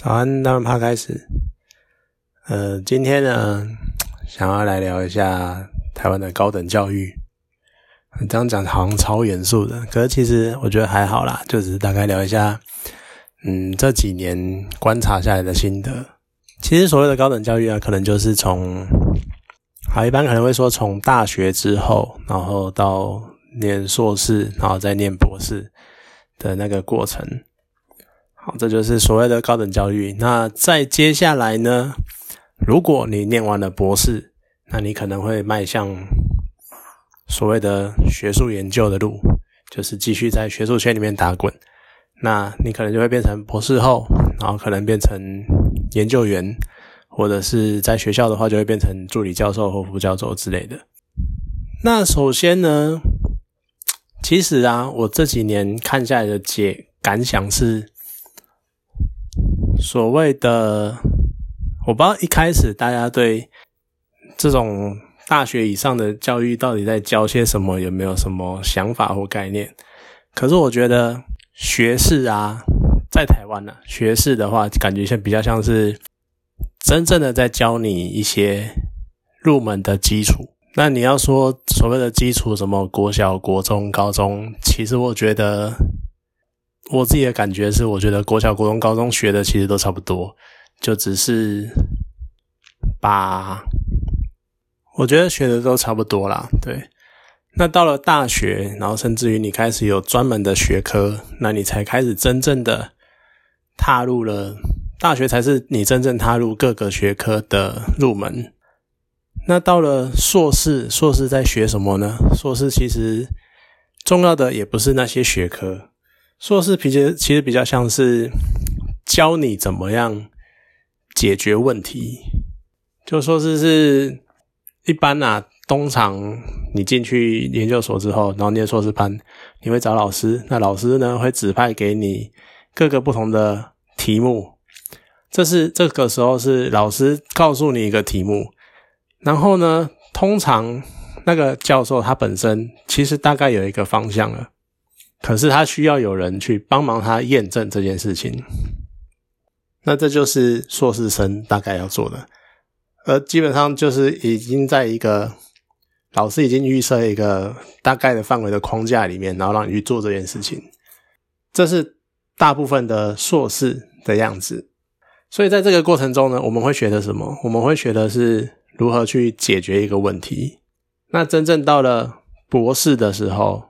早安，大门趴开始。呃，今天呢，想要来聊一下台湾的高等教育。这样讲好像超严肃的，可是其实我觉得还好啦，就只是大概聊一下，嗯，这几年观察下来的心得。其实所谓的高等教育啊，可能就是从，好，一般可能会说从大学之后，然后到念硕士，然后再念博士的那个过程。好，这就是所谓的高等教育。那再接下来呢？如果你念完了博士，那你可能会迈向所谓的学术研究的路，就是继续在学术圈里面打滚。那你可能就会变成博士后，然后可能变成研究员，或者是在学校的话，就会变成助理教授或副教授之类的。那首先呢，其实啊，我这几年看下来的解感想是。所谓的，我不知道一开始大家对这种大学以上的教育到底在教些什么，有没有什么想法或概念？可是我觉得学士啊，在台湾呢，学士的话，感觉像比较像是真正的在教你一些入门的基础。那你要说所谓的基础，什么国小、国中、高中，其实我觉得。我自己的感觉是，我觉得国小、国中、高中学的其实都差不多，就只是把我觉得学的都差不多啦。对，那到了大学，然后甚至于你开始有专门的学科，那你才开始真正的踏入了大学，才是你真正踏入各个学科的入门。那到了硕士，硕士在学什么呢？硕士其实重要的也不是那些学科。硕士其实其实比较像是教你怎么样解决问题，就说是是一般啊，通常你进去研究所之后，然后念硕士班，你会找老师，那老师呢会指派给你各个不同的题目，这是这个时候是老师告诉你一个题目，然后呢，通常那个教授他本身其实大概有一个方向了。可是他需要有人去帮忙他验证这件事情，那这就是硕士生大概要做的，而基本上就是已经在一个老师已经预设一个大概的范围的框架里面，然后让你去做这件事情，这是大部分的硕士的样子。所以在这个过程中呢，我们会学的什么？我们会学的是如何去解决一个问题。那真正到了博士的时候，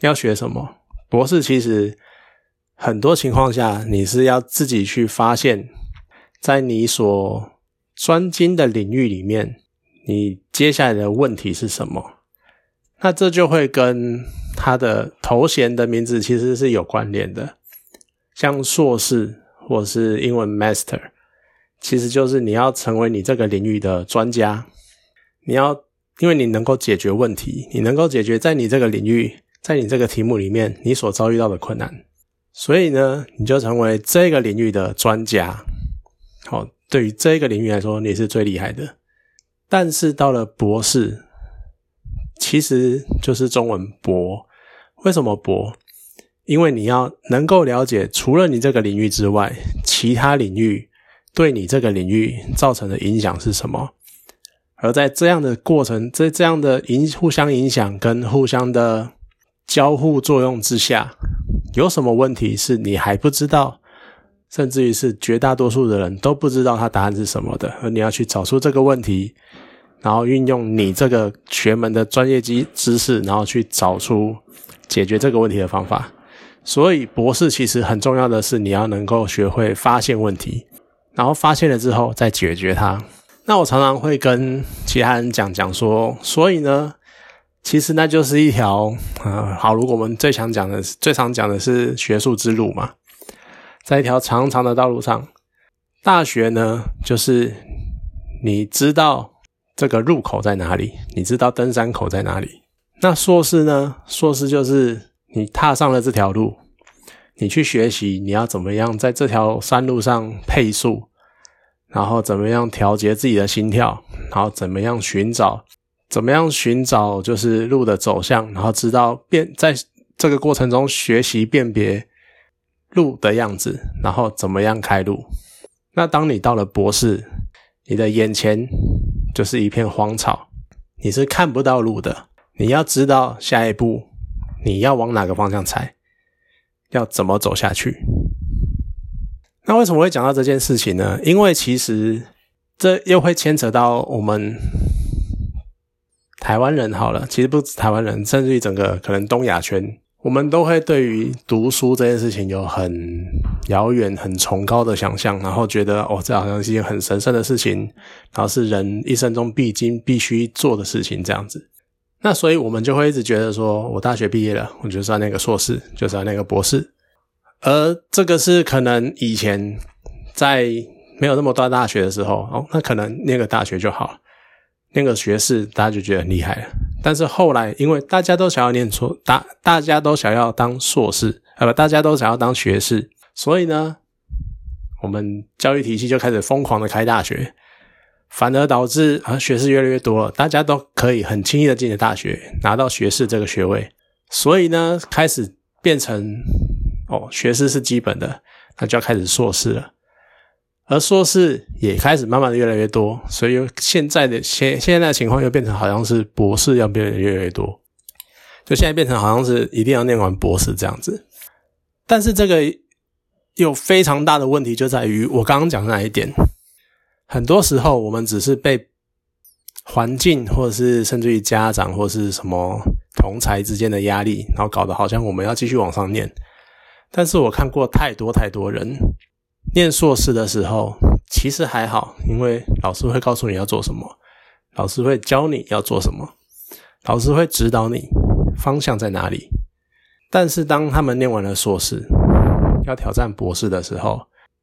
要学什么？博士其实很多情况下，你是要自己去发现，在你所专精的领域里面，你接下来的问题是什么？那这就会跟他的头衔的名字其实是有关联的。像硕士或是英文 Master，其实就是你要成为你这个领域的专家，你要因为你能够解决问题，你能够解决在你这个领域。在你这个题目里面，你所遭遇到的困难，所以呢，你就成为这个领域的专家。好，对于这个领域来说，你是最厉害的。但是到了博士，其实就是中文博。为什么博？因为你要能够了解，除了你这个领域之外，其他领域对你这个领域造成的影响是什么。而在这样的过程，在这样的影互相影响跟互相的。交互作用之下，有什么问题是你还不知道，甚至于是绝大多数的人都不知道它答案是什么的，而你要去找出这个问题，然后运用你这个学门的专业知知识，然后去找出解决这个问题的方法。所以，博士其实很重要的是你要能够学会发现问题，然后发现了之后再解决它。那我常常会跟其他人讲讲说，所以呢。其实那就是一条，啊，好，如果我们最常讲的、最常讲的是学术之路嘛，在一条长长的道路上，大学呢，就是你知道这个入口在哪里，你知道登山口在哪里。那硕士呢，硕士就是你踏上了这条路，你去学习你要怎么样在这条山路上配速，然后怎么样调节自己的心跳，然后怎么样寻找。怎么样寻找就是路的走向，然后知道辨在这个过程中学习辨别路的样子，然后怎么样开路。那当你到了博士，你的眼前就是一片荒草，你是看不到路的。你要知道下一步你要往哪个方向踩，要怎么走下去。那为什么会讲到这件事情呢？因为其实这又会牵扯到我们台湾人好了，其实不止台湾人，甚至于整个可能东亚圈，我们都会对于读书这件事情有很遥远、很崇高的想象，然后觉得哦，这好像是一件很神圣的事情，然后是人一生中必经、必须做的事情这样子。那所以我们就会一直觉得说，我大学毕业了，我就是要那个硕士，就是要那个博士。而这个是可能以前在没有那么多大学的时候，哦，那可能那个大学就好了，那个学士大家就觉得很厉害了。但是后来，因为大家都想要念硕，大大家都想要当硕士，啊不，大家都想要当学士，所以呢，我们教育体系就开始疯狂的开大学，反而导致啊学士越来越多了，大家都可以很轻易的进了大学，拿到学士这个学位，所以呢，开始变成。哦，学士是基本的，那就要开始硕士了，而硕士也开始慢慢的越来越多，所以现在的现现在的情况又变成好像是博士要变得越来越多，就现在变成好像是一定要念完博士这样子。但是这个有非常大的问题就在于我刚刚讲的那一点，很多时候我们只是被环境或者是甚至于家长或是什么同才之间的压力，然后搞得好像我们要继续往上念。但是我看过太多太多人念硕士的时候，其实还好，因为老师会告诉你要做什么，老师会教你要做什么，老师会指导你方向在哪里。但是当他们念完了硕士，要挑战博士的时候，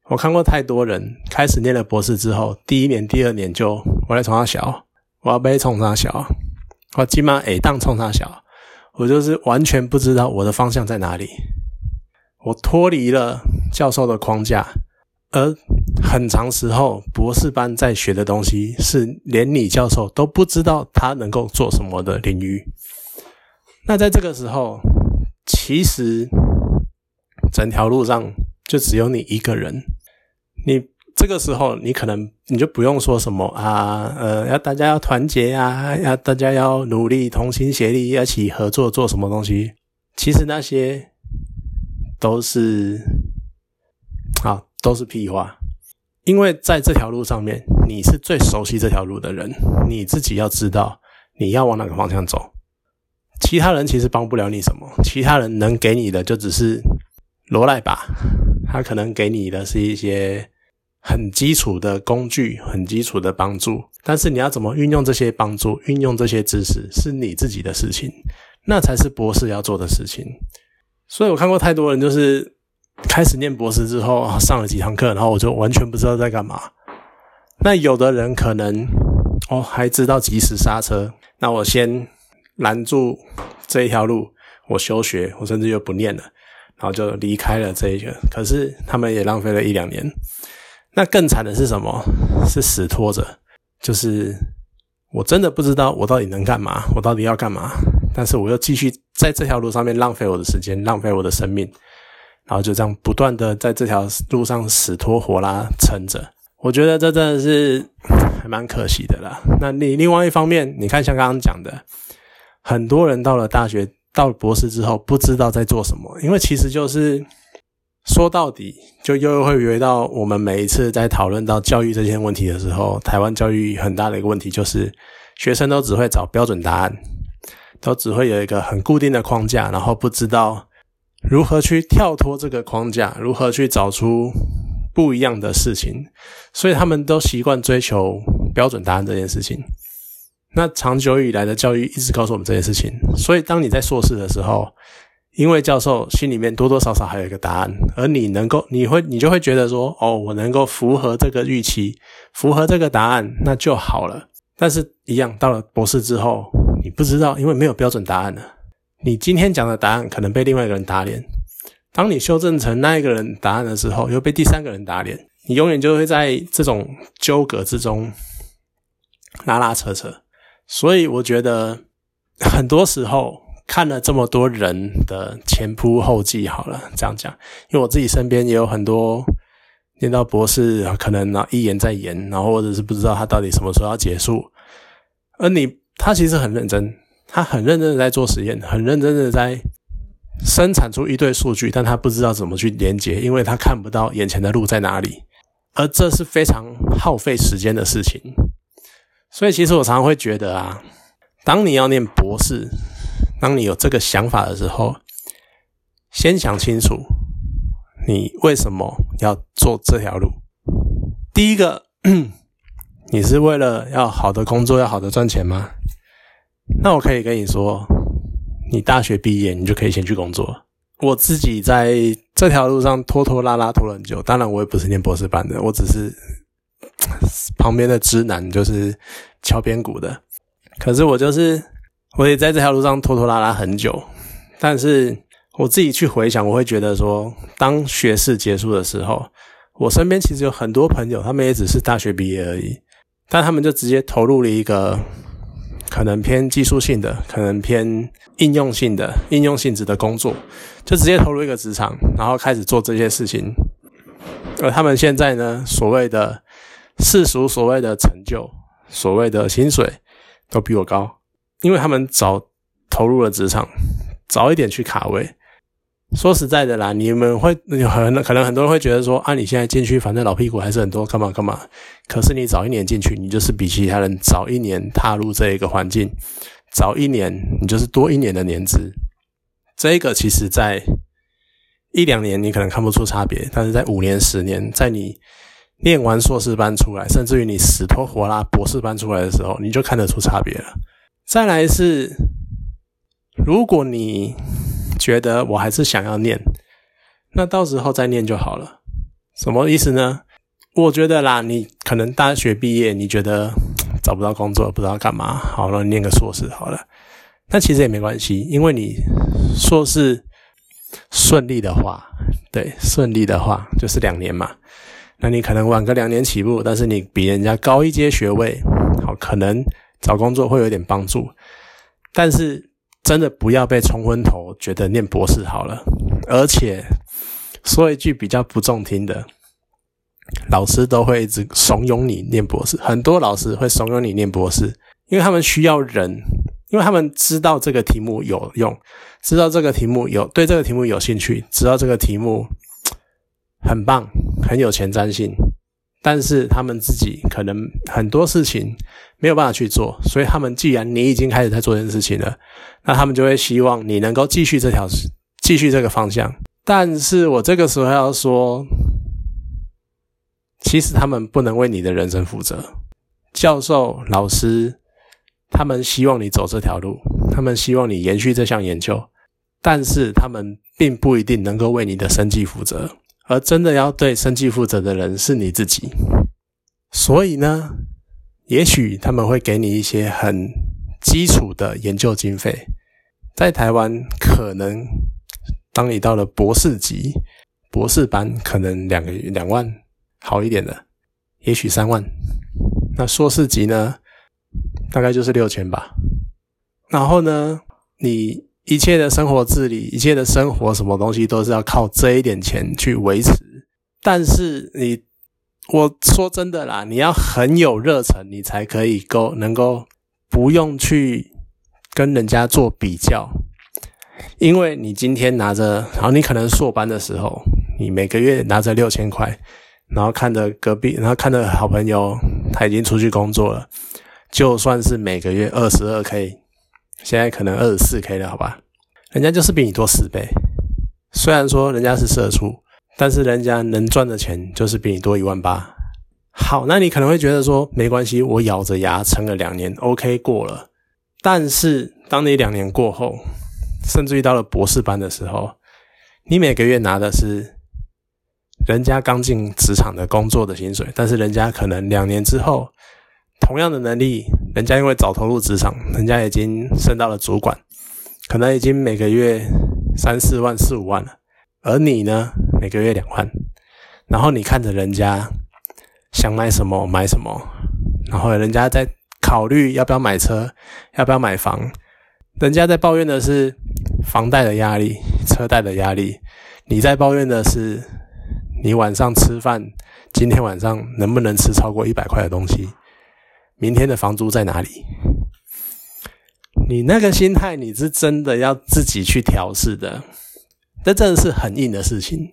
我看过太多人开始念了博士之后，第一年、第二年就我来冲他小，我要被冲他小，我起码 A 当冲他小，我就是完全不知道我的方向在哪里。我脱离了教授的框架，而很长时候，博士班在学的东西是连你教授都不知道他能够做什么的领域。那在这个时候，其实整条路上就只有你一个人。你这个时候，你可能你就不用说什么啊，呃，要大家要团结啊，要大家要努力，同心协力，一起合作做什么东西。其实那些。都是啊，都是屁话。因为在这条路上面，你是最熟悉这条路的人，你自己要知道你要往哪个方向走。其他人其实帮不了你什么，其他人能给你的就只是罗赖吧。他可能给你的是一些很基础的工具，很基础的帮助。但是你要怎么运用这些帮助，运用这些知识，是你自己的事情，那才是博士要做的事情。所以我看过太多人，就是开始念博士之后，上了几堂课，然后我就完全不知道在干嘛。那有的人可能哦还知道及时刹车，那我先拦住这一条路，我休学，我甚至又不念了，然后就离开了这一个。可是他们也浪费了一两年。那更惨的是什么？是死拖着，就是我真的不知道我到底能干嘛，我到底要干嘛。但是我又继续在这条路上面浪费我的时间，浪费我的生命，然后就这样不断的在这条路上死拖活拉撑着。我觉得这真的是还 蛮可惜的啦。那你另外一方面，你看像刚刚讲的，很多人到了大学、到了博士之后，不知道在做什么，因为其实就是说到底，就又会回到我们每一次在讨论到教育这些问题的时候，台湾教育很大的一个问题就是学生都只会找标准答案。都只会有一个很固定的框架，然后不知道如何去跳脱这个框架，如何去找出不一样的事情，所以他们都习惯追求标准答案这件事情。那长久以来的教育一直告诉我们这件事情，所以当你在硕士的时候，因为教授心里面多多少少还有一个答案，而你能够，你会，你就会觉得说，哦，我能够符合这个预期，符合这个答案，那就好了。但是，一样到了博士之后。你不知道，因为没有标准答案了。你今天讲的答案可能被另外一个人打脸。当你修正成那一个人答案的时候，又被第三个人打脸。你永远就会在这种纠葛之中拉拉扯扯。所以我觉得，很多时候看了这么多人的前仆后继，好了，这样讲，因为我自己身边也有很多念到博士可能呢一延再延，然后或者是不知道他到底什么时候要结束。而你他其实很认真，他很认真的在做实验，很认真的在生产出一堆数据，但他不知道怎么去连接，因为他看不到眼前的路在哪里，而这是非常耗费时间的事情。所以其实我常常会觉得啊，当你要念博士，当你有这个想法的时候，先想清楚你为什么要做这条路。第一个。你是为了要好的工作，要好的赚钱吗？那我可以跟你说，你大学毕业，你就可以先去工作。我自己在这条路上拖拖拉拉拖了很久，当然我也不是念博士班的，我只是 旁边的知男，就是敲边鼓的。可是我就是我也在这条路上拖拖拉拉很久，但是我自己去回想，我会觉得说，当学士结束的时候，我身边其实有很多朋友，他们也只是大学毕业而已。但他们就直接投入了一个可能偏技术性的、可能偏应用性的、应用性质的工作，就直接投入一个职场，然后开始做这些事情。而他们现在呢，所谓的世俗所谓的成就、所谓的薪水，都比我高，因为他们早投入了职场，早一点去卡位。说实在的啦，你们会很可能很多人会觉得说，啊，你现在进去，反正老屁股还是很多，干嘛干嘛。可是你早一年进去，你就是比其他人早一年踏入这一个环境，早一年你就是多一年的年资。这个其实在一两年你可能看不出差别，但是在五年、十年，在你念完硕士班出来，甚至于你死拖活拉博士班出来的时候，你就看得出差别了。再来是，如果你。觉得我还是想要念，那到时候再念就好了。什么意思呢？我觉得啦，你可能大学毕业，你觉得找不到工作，不知道干嘛，好了，念个硕士好了。那其实也没关系，因为你硕士顺利的话，对，顺利的话就是两年嘛。那你可能晚个两年起步，但是你比人家高一阶学位，好，可能找工作会有点帮助，但是。真的不要被冲昏头，觉得念博士好了。而且说一句比较不中听的，老师都会一直怂恿你念博士。很多老师会怂恿你念博士，因为他们需要人，因为他们知道这个题目有用，知道这个题目有对这个题目有兴趣，知道这个题目很棒，很有前瞻性。但是他们自己可能很多事情没有办法去做，所以他们既然你已经开始在做这件事情了，那他们就会希望你能够继续这条继续这个方向。但是我这个时候要说，其实他们不能为你的人生负责。教授、老师，他们希望你走这条路，他们希望你延续这项研究，但是他们并不一定能够为你的生计负责。而真的要对生计负责的人是你自己，所以呢，也许他们会给你一些很基础的研究经费。在台湾，可能当你到了博士级、博士班，可能两个两万好一点的，也许三万。那硕士级呢，大概就是六千吧。然后呢，你。一切的生活自理，一切的生活，什么东西都是要靠这一点钱去维持。但是你，我说真的啦，你要很有热忱，你才可以够能够不用去跟人家做比较。因为你今天拿着，然后你可能硕班的时候，你每个月拿着六千块，然后看着隔壁，然后看着好朋友他已经出去工作了，就算是每个月二十二 k。现在可能二十四 K 了，好吧，人家就是比你多十倍。虽然说人家是社畜，但是人家能赚的钱就是比你多一万八。好，那你可能会觉得说没关系，我咬着牙撑了两年，OK 过了。但是当你两年过后，甚至于到了博士班的时候，你每个月拿的是人家刚进职场的工作的薪水，但是人家可能两年之后。同样的能力，人家因为早投入职场，人家已经升到了主管，可能已经每个月三四万、四五万了。而你呢，每个月两万，然后你看着人家想买什么买什么，然后人家在考虑要不要买车，要不要买房，人家在抱怨的是房贷的压力、车贷的压力，你在抱怨的是你晚上吃饭今天晚上能不能吃超过一百块的东西？明天的房租在哪里？你那个心态，你是真的要自己去调试的，这真的是很硬的事情。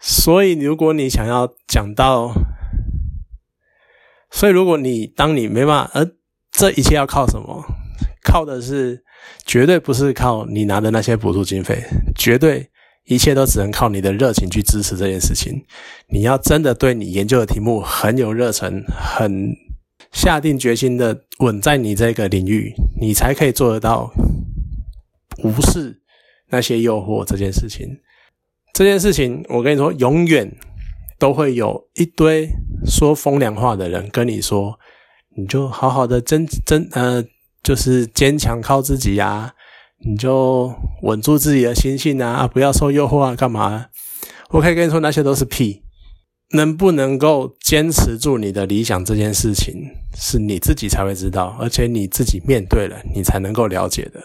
所以，如果你想要讲到，所以如果你当你没办法，而这一切要靠什么？靠的是绝对不是靠你拿的那些补助经费，绝对一切都只能靠你的热情去支持这件事情。你要真的对你研究的题目很有热忱，很下定决心的稳在你这个领域，你才可以做得到无视那些诱惑这件事情。这件事情，我跟你说，永远都会有一堆说风凉话的人跟你说，你就好好的真真呃。就是坚强靠自己呀，你就稳住自己的心性啊，不要受诱惑啊，干嘛？我可以跟你说，那些都是屁。能不能够坚持住你的理想这件事情，是你自己才会知道，而且你自己面对了，你才能够了解的。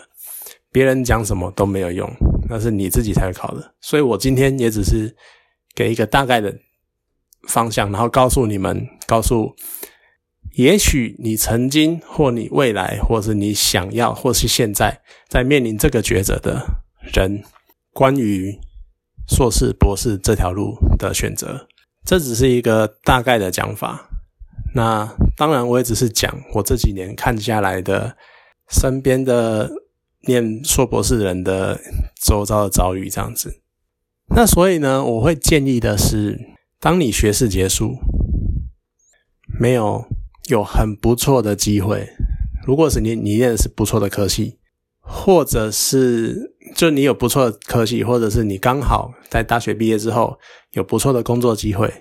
别人讲什么都没有用，那是你自己才会考的。所以我今天也只是给一个大概的方向，然后告诉你们，告诉。也许你曾经，或你未来，或是你想要，或是现在在面临这个抉择的人，关于硕士、博士这条路的选择，这只是一个大概的讲法。那当然，我也只是讲我这几年看下来的身边的念硕博士人的周遭的遭遇这样子。那所以呢，我会建议的是，当你学士结束，没有。有很不错的机会，如果是你你念的是不错的科系，或者是就你有不错的科系，或者是你刚好在大学毕业之后有不错的工作机会，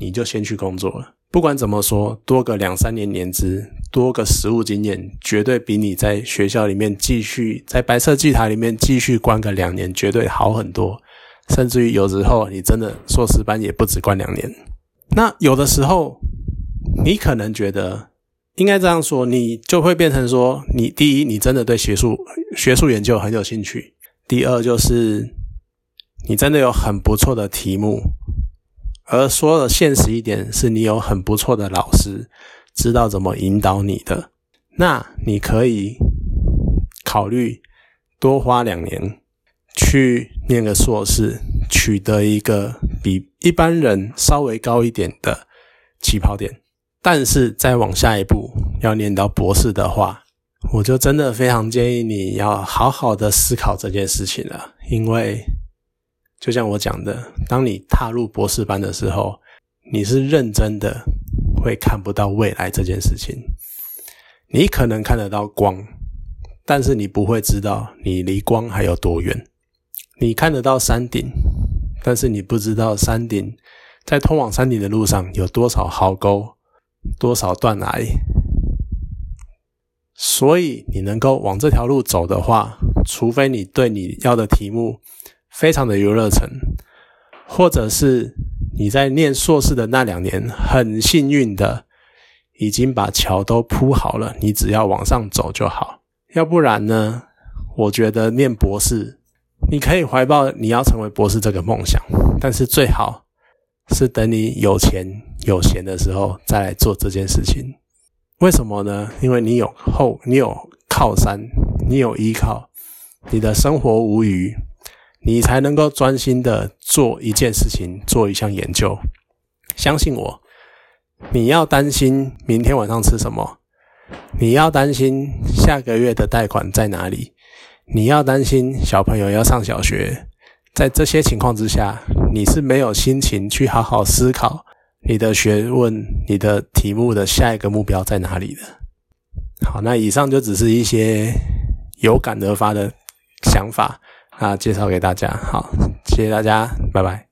你就先去工作了。不管怎么说，多个两三年年资，多个实务经验，绝对比你在学校里面继续在白色巨塔里面继续关个两年，绝对好很多。甚至于有时候你真的硕士班也不止关两年。那有的时候。你可能觉得应该这样说，你就会变成说，你第一，你真的对学术学术研究很有兴趣；第二，就是你真的有很不错的题目，而说的现实一点，是你有很不错的老师，知道怎么引导你的。那你可以考虑多花两年去念个硕士，取得一个比一般人稍微高一点的起跑点。但是再往下一步要念到博士的话，我就真的非常建议你要好好的思考这件事情了。因为就像我讲的，当你踏入博士班的时候，你是认真的会看不到未来这件事情。你可能看得到光，但是你不会知道你离光还有多远。你看得到山顶，但是你不知道山顶在通往山顶的路上有多少壕沟。多少断崖？所以你能够往这条路走的话，除非你对你要的题目非常的有热忱，或者是你在念硕士的那两年很幸运的已经把桥都铺好了，你只要往上走就好。要不然呢？我觉得念博士，你可以怀抱你要成为博士这个梦想，但是最好是等你有钱。有闲的时候再来做这件事情，为什么呢？因为你有后，你有靠山，你有依靠，你的生活无余，你才能够专心的做一件事情，做一项研究。相信我，你要担心明天晚上吃什么，你要担心下个月的贷款在哪里，你要担心小朋友要上小学，在这些情况之下，你是没有心情去好好思考。你的学问，你的题目的下一个目标在哪里的？好，那以上就只是一些有感而发的想法啊，介绍给大家。好，谢谢大家，拜拜。